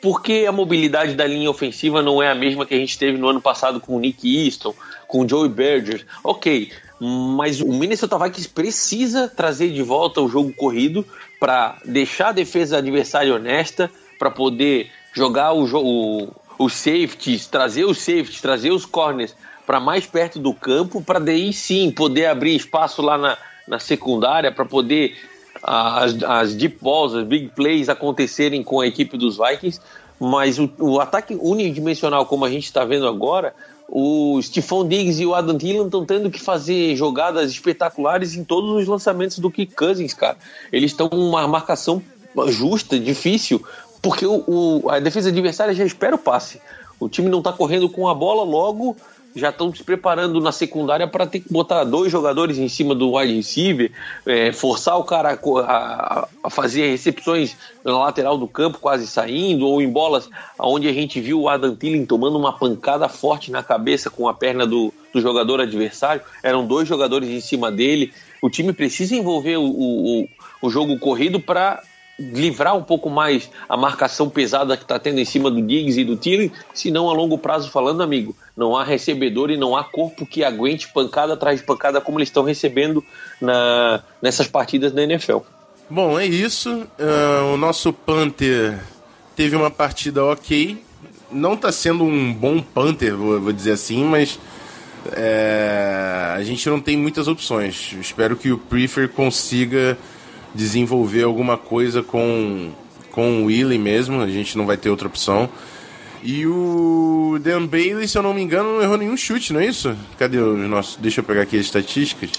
porque a mobilidade da linha ofensiva não é a mesma que a gente teve no ano passado com o Nick Easton, com o Joey Berger. Ok, mas o Minnesota Vikings precisa trazer de volta o jogo corrido para deixar a defesa adversária honesta, para poder jogar o, o, os safeties, trazer os safeties, trazer os corners para mais perto do campo, para daí sim poder abrir espaço lá na, na secundária, para poder as, as deep balls, as big plays acontecerem com a equipe dos Vikings. Mas o, o ataque unidimensional, como a gente está vendo agora, o Stephon Diggs e o Adam Thielen estão tendo que fazer jogadas espetaculares em todos os lançamentos do Kirk Cousins, cara. Eles estão uma marcação justa, difícil, porque o, o, a defesa adversária já espera o passe. O time não está correndo com a bola, logo já estão se preparando na secundária para ter que botar dois jogadores em cima do wide receiver, é, forçar o cara a, a, fazer recepções na lateral do campo, quase saindo, ou em bolas onde a gente viu o Adam Thielen tomando uma pancada forte na cabeça com a perna do, do jogador adversário. Eram dois jogadores em cima dele. O time precisa envolver o, o, o jogo corrido para livrar um pouco mais a marcação pesada que está tendo em cima do Diggs e do Thielen, senão a longo prazo falando, amigo, não há recebedor e não há corpo que aguente pancada atrás de pancada como eles estão recebendo na, nessas partidas na NFL. Bom, é isso. Uh, o nosso Panther teve uma partida ok. Não está sendo um bom Panther, vou, vou dizer assim, mas é, a gente não tem muitas opções. Espero que o Prefer consiga desenvolver alguma coisa com, com o Willie mesmo, a gente não vai ter outra opção. E o Dan Bailey, se eu não me engano, não errou nenhum chute, não é isso? Cadê o nosso. Deixa eu pegar aqui as estatísticas.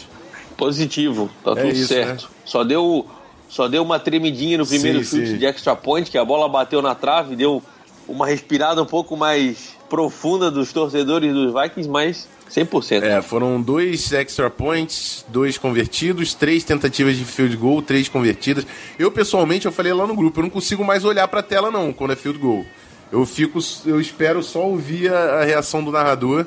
Positivo, tá é tudo isso, certo. Né? Só deu. Só deu uma tremidinha no primeiro sim, chute sim. de extra point, que a bola bateu na trave, deu uma respirada um pouco mais profunda dos torcedores dos Vikings, mas 100%. É, foram dois extra points, dois convertidos, três tentativas de field goal, três convertidas. Eu, pessoalmente, eu falei lá no grupo, eu não consigo mais olhar pra tela, não, quando é field goal. Eu fico, eu espero só ouvir a, a reação do narrador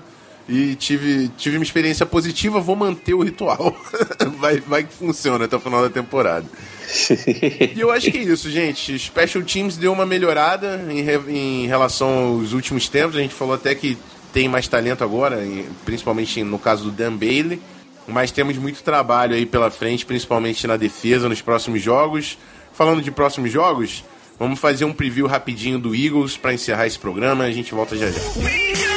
e tive, tive uma experiência positiva, vou manter o ritual. [laughs] vai, vai que funciona até o final da temporada. [laughs] e eu acho que é isso, gente. Special Teams deu uma melhorada em, em relação aos últimos tempos. A gente falou até que tem mais talento agora, principalmente no caso do Dan Bailey. Mas temos muito trabalho aí pela frente, principalmente na defesa nos próximos jogos. Falando de próximos jogos, vamos fazer um preview rapidinho do Eagles para encerrar esse programa. A gente volta já já.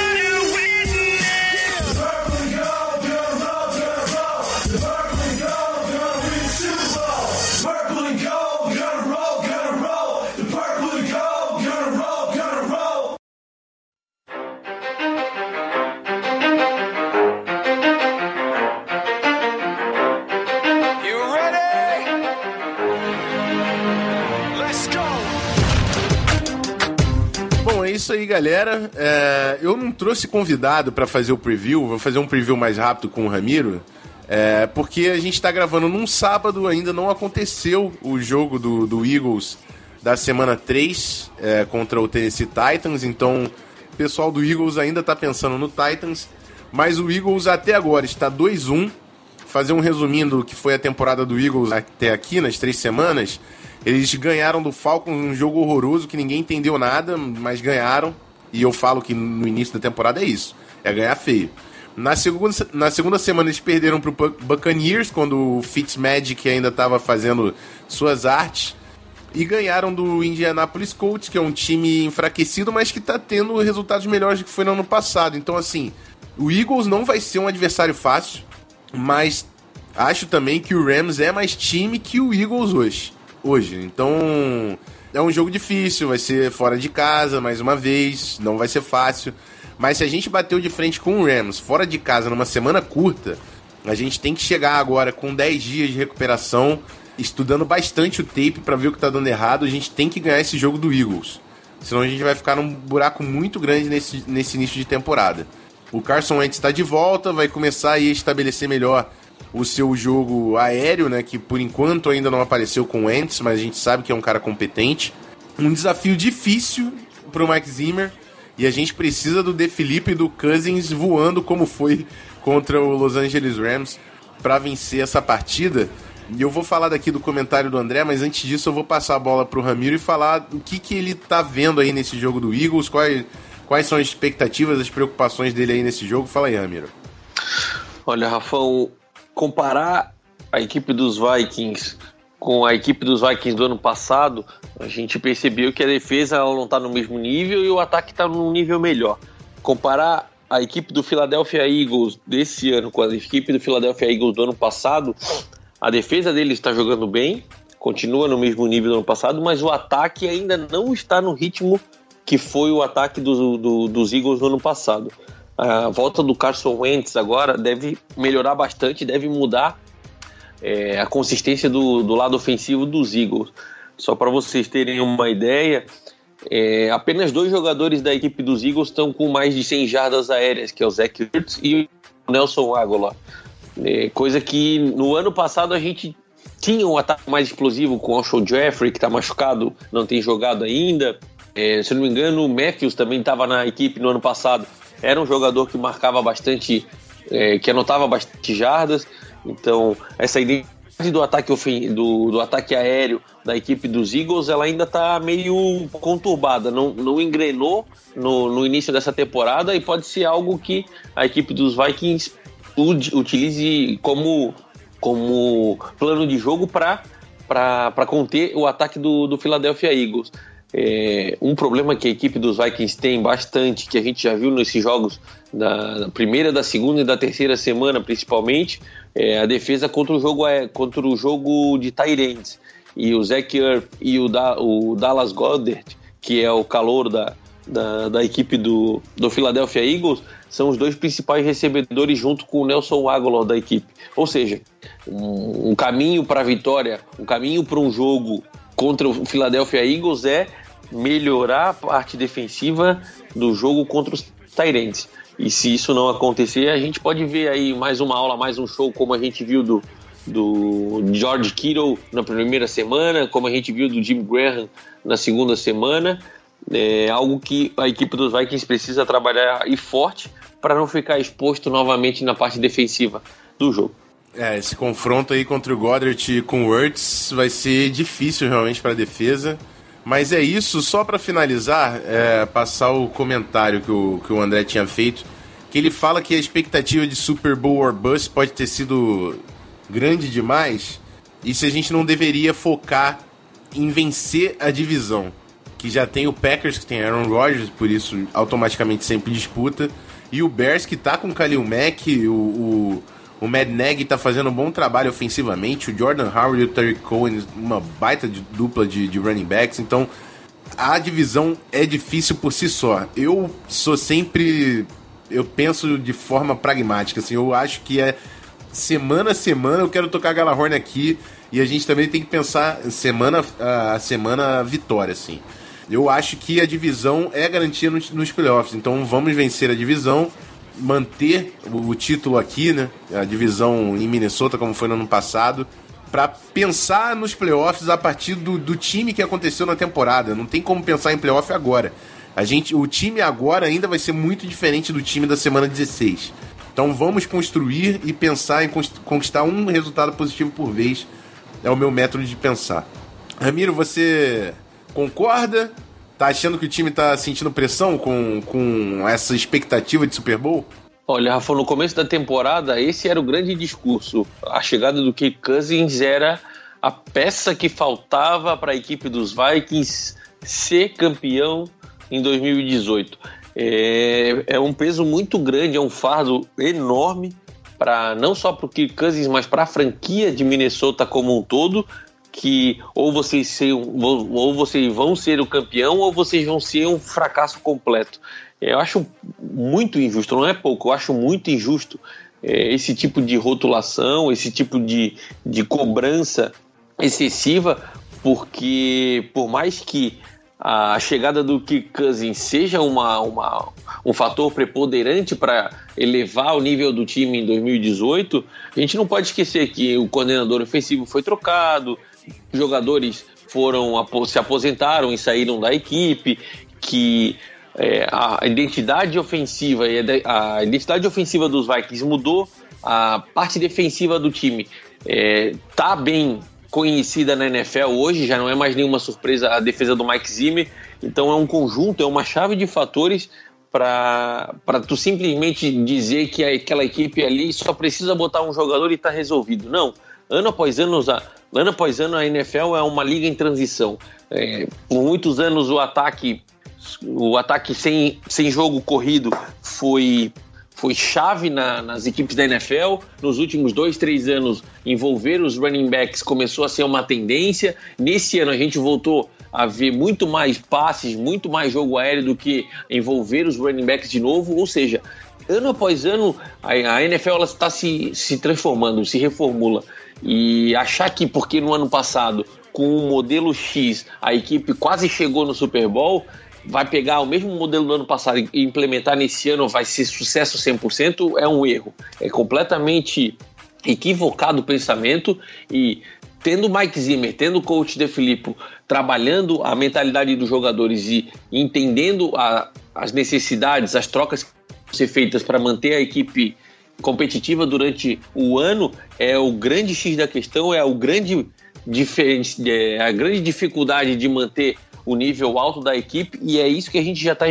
Galera. É, eu não trouxe convidado para fazer o preview, vou fazer um preview mais rápido com o Ramiro. É, porque a gente está gravando num sábado, ainda não aconteceu o jogo do, do Eagles da semana 3 é, contra o Tennessee Titans, então o pessoal do Eagles ainda está pensando no Titans, mas o Eagles até agora está 2-1. Fazer um resuminho do que foi a temporada do Eagles até aqui, nas três semanas. Eles ganharam do Falcons um jogo horroroso que ninguém entendeu nada, mas ganharam. E eu falo que no início da temporada é isso: é ganhar feio. Na segunda, na segunda semana eles perderam para o Buccaneers, quando o Fitzmagic ainda estava fazendo suas artes. E ganharam do Indianapolis Colts, que é um time enfraquecido, mas que está tendo resultados melhores do que foi no ano passado. Então, assim, o Eagles não vai ser um adversário fácil, mas acho também que o Rams é mais time que o Eagles hoje hoje. Então, é um jogo difícil, vai ser fora de casa, mais uma vez, não vai ser fácil. Mas se a gente bateu de frente com o Rams fora de casa numa semana curta, a gente tem que chegar agora com 10 dias de recuperação, estudando bastante o tape para ver o que tá dando errado. A gente tem que ganhar esse jogo do Eagles. Senão a gente vai ficar num buraco muito grande nesse, nesse início de temporada. O Carson Wentz está de volta, vai começar a estabelecer melhor o seu jogo aéreo, né? Que por enquanto ainda não apareceu com o Wentz, mas a gente sabe que é um cara competente. Um desafio difícil para o Mike Zimmer. E a gente precisa do De Felipe e do Cousins voando como foi contra o Los Angeles Rams para vencer essa partida. E eu vou falar daqui do comentário do André, mas antes disso eu vou passar a bola para o Ramiro e falar o que, que ele tá vendo aí nesse jogo do Eagles, quais, quais são as expectativas, as preocupações dele aí nesse jogo. Fala aí, Ramiro. Olha, Rafão, comparar a equipe dos Vikings com a equipe dos Vikings do ano passado, a gente percebeu que a defesa não está no mesmo nível e o ataque está num nível melhor. Comparar a equipe do Philadelphia Eagles desse ano com a equipe do Philadelphia Eagles do ano passado, a defesa deles está jogando bem, continua no mesmo nível do ano passado, mas o ataque ainda não está no ritmo que foi o ataque do, do, dos Eagles no ano passado a volta do Carson Wentz agora deve melhorar bastante, deve mudar é, a consistência do, do lado ofensivo dos Eagles. Só para vocês terem uma ideia, é, apenas dois jogadores da equipe dos Eagles estão com mais de 100 jardas aéreas, que é o Zach Ertz e o Nelson Aguilar. É, coisa que no ano passado a gente tinha um ataque mais explosivo com o Alshon Jeffrey, que está machucado, não tem jogado ainda. É, se não me engano, o Matthews também estava na equipe no ano passado. Era um jogador que marcava bastante, é, que anotava bastante jardas. Então, essa identidade do ataque, do, do ataque aéreo da equipe dos Eagles, ela ainda está meio conturbada, não, não engrenou no, no início dessa temporada e pode ser algo que a equipe dos Vikings utilize como, como plano de jogo para conter o ataque do, do Philadelphia Eagles. É, um problema que a equipe dos Vikings tem bastante, que a gente já viu nesses jogos da, primeira, da segunda e da terceira semana, principalmente, é a defesa contra o jogo, é, contra o jogo de Tyrants. E o Zach Erb e o, da, o Dallas Goddard, que é o calor da, da, da, equipe do, do Philadelphia Eagles, são os dois principais recebedores junto com o Nelson Aguilar da equipe. Ou seja, um, um caminho para a vitória, um caminho para um jogo contra o Philadelphia Eagles é melhorar a parte defensiva do jogo contra os Tyrants. E se isso não acontecer, a gente pode ver aí mais uma aula, mais um show, como a gente viu do, do George Kittle na primeira semana, como a gente viu do Jim Graham na segunda semana. É algo que a equipe dos Vikings precisa trabalhar e forte para não ficar exposto novamente na parte defensiva do jogo. É, esse confronto aí contra o Goddard com o Wurtz vai ser difícil realmente para a defesa. Mas é isso, só para finalizar, é, passar o comentário que o, que o André tinha feito, que ele fala que a expectativa de Super Bowl or Bust pode ter sido grande demais, e se a gente não deveria focar em vencer a divisão, que já tem o Packers, que tem Aaron Rodgers, por isso automaticamente sempre disputa, e o Bears, que tá com o Khalil Mack, o, o o Mad Nagy tá fazendo um bom trabalho ofensivamente. O Jordan Howard e o Terry Cohen, uma baita de, dupla de, de running backs. Então, a divisão é difícil por si só. Eu sou sempre. Eu penso de forma pragmática. Assim, eu acho que é semana a semana eu quero tocar a Galahorn aqui. E a gente também tem que pensar semana a semana vitória, assim. Eu acho que a divisão é garantia nos, nos playoffs. Então vamos vencer a divisão manter o título aqui, né? A divisão em Minnesota, como foi no ano passado, para pensar nos playoffs a partir do, do time que aconteceu na temporada. Não tem como pensar em playoff agora. A gente, o time agora ainda vai ser muito diferente do time da semana 16. Então vamos construir e pensar em conquistar um resultado positivo por vez. É o meu método de pensar. Ramiro, você concorda? Tá achando que o time tá sentindo pressão com, com essa expectativa de Super Bowl? Olha, Rafa, no começo da temporada, esse era o grande discurso. A chegada do Kirk Cousins era a peça que faltava para a equipe dos Vikings ser campeão em 2018. É, é um peso muito grande, é um fardo enorme para não só para o Kirk Cousins, mas para a franquia de Minnesota como um todo, que ou vocês, ser, ou vocês vão ser o campeão ou vocês vão ser um fracasso completo. Eu acho muito injusto, não é pouco, eu acho muito injusto é, esse tipo de rotulação, esse tipo de, de cobrança excessiva, porque por mais que a chegada do Kirk Cousins seja uma, uma, um fator preponderante para elevar o nível do time em 2018, a gente não pode esquecer que o coordenador ofensivo foi trocado, jogadores foram se aposentaram e saíram da equipe, que é, a identidade ofensiva e a identidade ofensiva dos Vikings mudou, a parte defensiva do time é, bem conhecida na NFL hoje, já não é mais nenhuma surpresa a defesa do Mike Zimmer, então é um conjunto, é uma chave de fatores para tu simplesmente dizer que aquela equipe ali só precisa botar um jogador e está resolvido. Não, ano após ano, ano após ano a NFL é uma liga em transição. É, por muitos anos o ataque, o ataque sem, sem jogo corrido foi foi chave na, nas equipes da NFL. Nos últimos dois, três anos, envolver os running backs começou a ser uma tendência. Nesse ano, a gente voltou a ver muito mais passes, muito mais jogo aéreo do que envolver os running backs de novo. Ou seja, ano após ano, a, a NFL está se, se transformando, se reformula. E achar que porque no ano passado com o modelo X a equipe quase chegou no Super Bowl, vai pegar o mesmo modelo do ano passado e implementar nesse ano, vai ser sucesso 100%, é um erro. É completamente equivocado o pensamento e tendo Mike Zimmer, tendo o coach De Filippo trabalhando a mentalidade dos jogadores e entendendo a, as necessidades, as trocas que ser feitas para manter a equipe competitiva durante o ano é o grande X da questão, é o grande é a grande dificuldade de manter o nível alto da equipe e é isso que a gente já está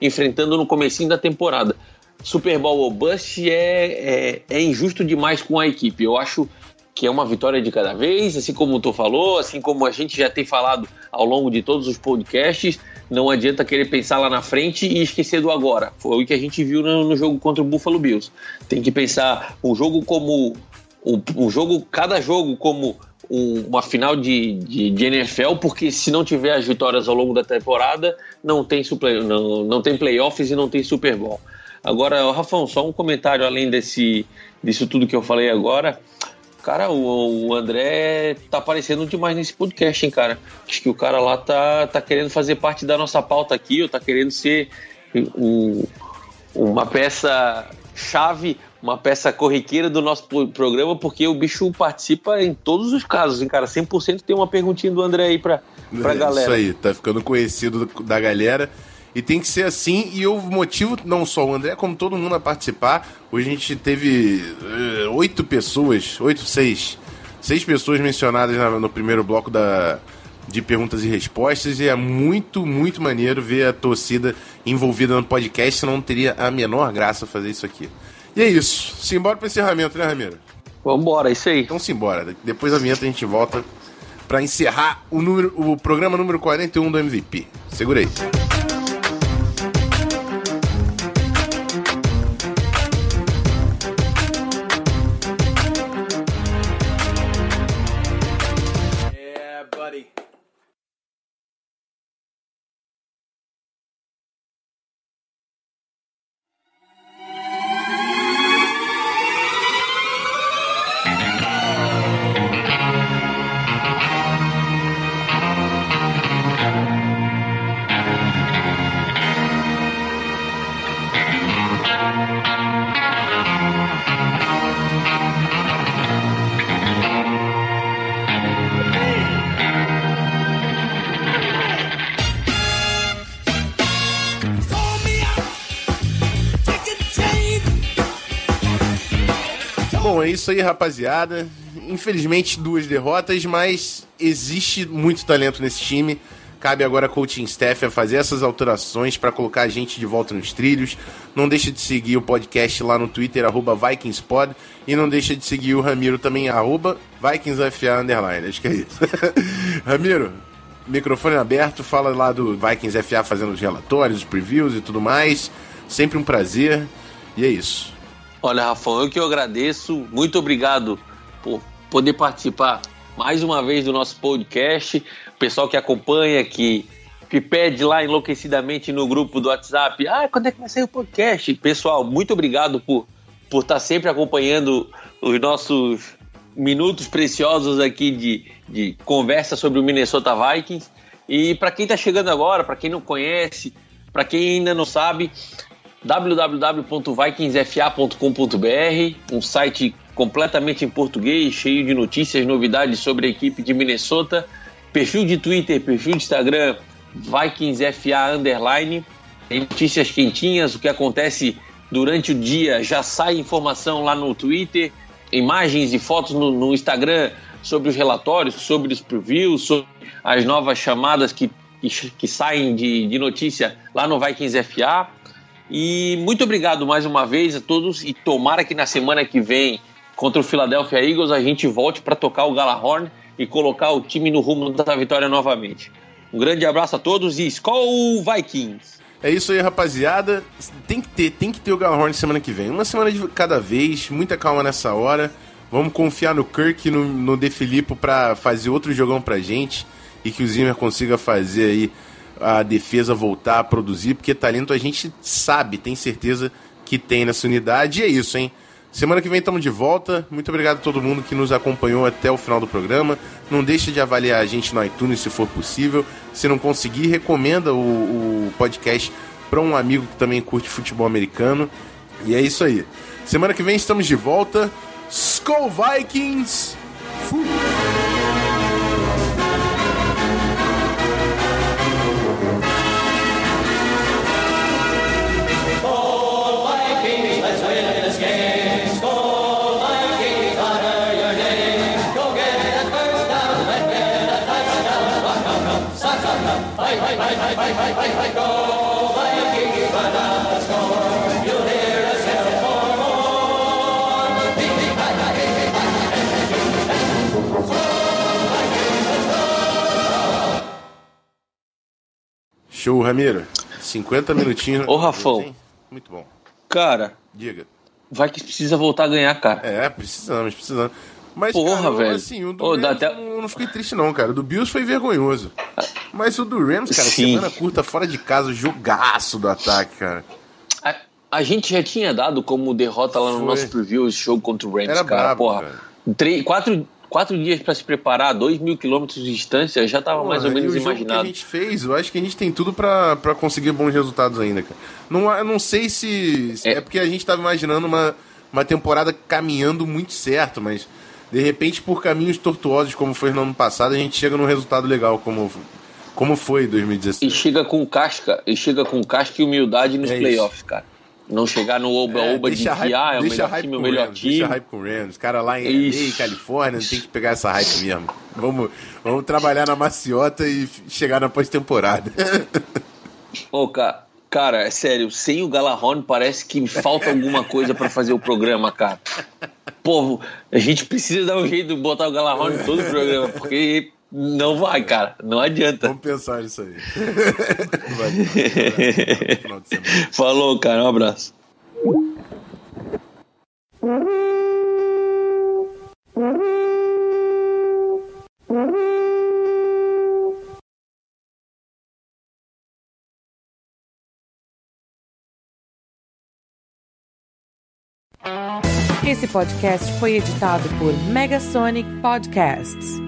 enfrentando no comecinho da temporada. Super Bowl ou bust é, é, é, injusto demais com a equipe. Eu acho que é uma vitória de cada vez, assim como Tô falou, assim como a gente já tem falado ao longo de todos os podcasts. Não adianta querer pensar lá na frente e esquecer do agora. Foi o que a gente viu no, no jogo contra o Buffalo Bills. Tem que pensar o jogo como o, o jogo, cada jogo como um, uma final de, de, de, NFL, porque se não tiver as vitórias ao longo da temporada, não tem, super, não, não tem playoffs e não tem Super Bowl. Agora, Rafão, só um comentário além desse, disso tudo que eu falei agora. Cara, o, o, André tá aparecendo demais nesse podcast, hein, cara? Acho que o cara lá tá, tá querendo fazer parte da nossa pauta aqui, ou tá querendo ser um, uma peça chave, uma peça corriqueira do nosso programa, porque o bicho participa em todos os casos, hein, cara? 100% tem uma perguntinha do André aí pra, pra é, galera. Isso aí, tá ficando conhecido da galera. E tem que ser assim, e o motivo, não só o André, como todo mundo a participar. Hoje a gente teve uh, oito pessoas, oito, seis, seis pessoas mencionadas na, no primeiro bloco da, de perguntas e respostas. E é muito, muito maneiro ver a torcida envolvida no podcast, senão não teria a menor graça fazer isso aqui. E é isso. Simbora pro encerramento, né, Ramiro? Vambora, é isso aí. Então simbora. Depois da vinheta a gente volta para encerrar o, número, o programa número 41 do MVP. Segura aí. Isso aí, rapaziada. Infelizmente, duas derrotas, mas existe muito talento nesse time. Cabe agora a coaching staff a fazer essas alterações para colocar a gente de volta nos trilhos. Não deixa de seguir o podcast lá no Twitter, arroba VikingsPod. E não deixa de seguir o Ramiro também, arroba VikingsFA Underline. Acho que é isso. [laughs] Ramiro, microfone aberto, fala lá do Vikings FA fazendo os relatórios, os previews e tudo mais. Sempre um prazer. E é isso. Olha, Rafão, eu que eu agradeço. Muito obrigado por poder participar mais uma vez do nosso podcast. O pessoal que acompanha, que, que pede lá enlouquecidamente no grupo do WhatsApp. Ah, quando é que vai sair o podcast? Pessoal, muito obrigado por, por estar sempre acompanhando os nossos minutos preciosos aqui de, de conversa sobre o Minnesota Vikings. E para quem está chegando agora, para quem não conhece, para quem ainda não sabe, www.vikingsfa.com.br, um site completamente em português, cheio de notícias, novidades sobre a equipe de Minnesota. Perfil de Twitter, perfil de Instagram, VikingsFA Underline. Tem notícias quentinhas, o que acontece durante o dia, já sai informação lá no Twitter, imagens e fotos no, no Instagram sobre os relatórios, sobre os previews, sobre as novas chamadas que, que, que saem de, de notícia lá no Vikings FA. E muito obrigado mais uma vez a todos e tomara que na semana que vem contra o Philadelphia Eagles a gente volte para tocar o Galahorn e colocar o time no rumo da vitória novamente. Um grande abraço a todos e Skol Vikings! É isso aí, rapaziada. Tem que ter, tem que ter o Galahorn semana que vem. Uma semana de cada vez, muita calma nessa hora. Vamos confiar no Kirk e no, no De Filippo para fazer outro jogão pra gente e que o Zimmer consiga fazer aí a defesa voltar a produzir, porque talento a gente sabe, tem certeza que tem nessa unidade. E é isso, hein? Semana que vem estamos de volta. Muito obrigado a todo mundo que nos acompanhou até o final do programa. Não deixe de avaliar a gente no iTunes se for possível. Se não conseguir, recomenda o, o podcast para um amigo que também curte futebol americano. E é isso aí. Semana que vem estamos de volta. Skull Vikings! Fui! Show, Ramiro. 50 minutinhos. Ô, Rafão. Muito bom. Cara, Diga. vai que precisa voltar a ganhar, cara. É, precisamos, precisamos. Mas, Porra, cara, velho. assim, o do dá até- eu não, eu não fiquei triste não, cara. O do Bills foi vergonhoso. Mas o do Rams, cara, Sim. semana curta, fora de casa, jogaço do ataque, cara. A, a gente já tinha dado como derrota lá no Foi. nosso preview esse jogo contra o Rams, Era cara. brabo, Porra, cara. Três, quatro, quatro dias pra se preparar, dois mil quilômetros de distância, já tava mais ou Porra, menos o jogo imaginado. que a gente fez, eu acho que a gente tem tudo pra, pra conseguir bons resultados ainda, cara. Não, eu não sei se. se- É, É. porque a gente tava imaginando uma, uma temporada caminhando muito certo, mas de repente, por caminhos tortuosos, como foi no ano passado, a gente chega num resultado legal, como, como foi em E 2016. chega com casca, e chega com casca e humildade nos É playoffs, cara. Não chegar no oba-oba de hype- ah, é o melhor time, o com melhor Rams, time. Deixa hype com o Rams. Os caras lá em LA. Califórnia, tem que pegar essa hype mesmo. Vamos, vamos trabalhar na maciota e chegar na pós-temporada. [laughs] Ô, ca- cara, é sério, sem o Galahorn parece que falta alguma coisa pra fazer o programa, cara. Pô, a gente precisa dar um jeito de botar o Galahorn em todo o programa, porque não vai, cara. Não adianta. vamos pensar nisso aí. [laughs] Vai. [laughs] Falou, cara. Um abraço. Esse podcast foi editado por Megasonic Podcasts.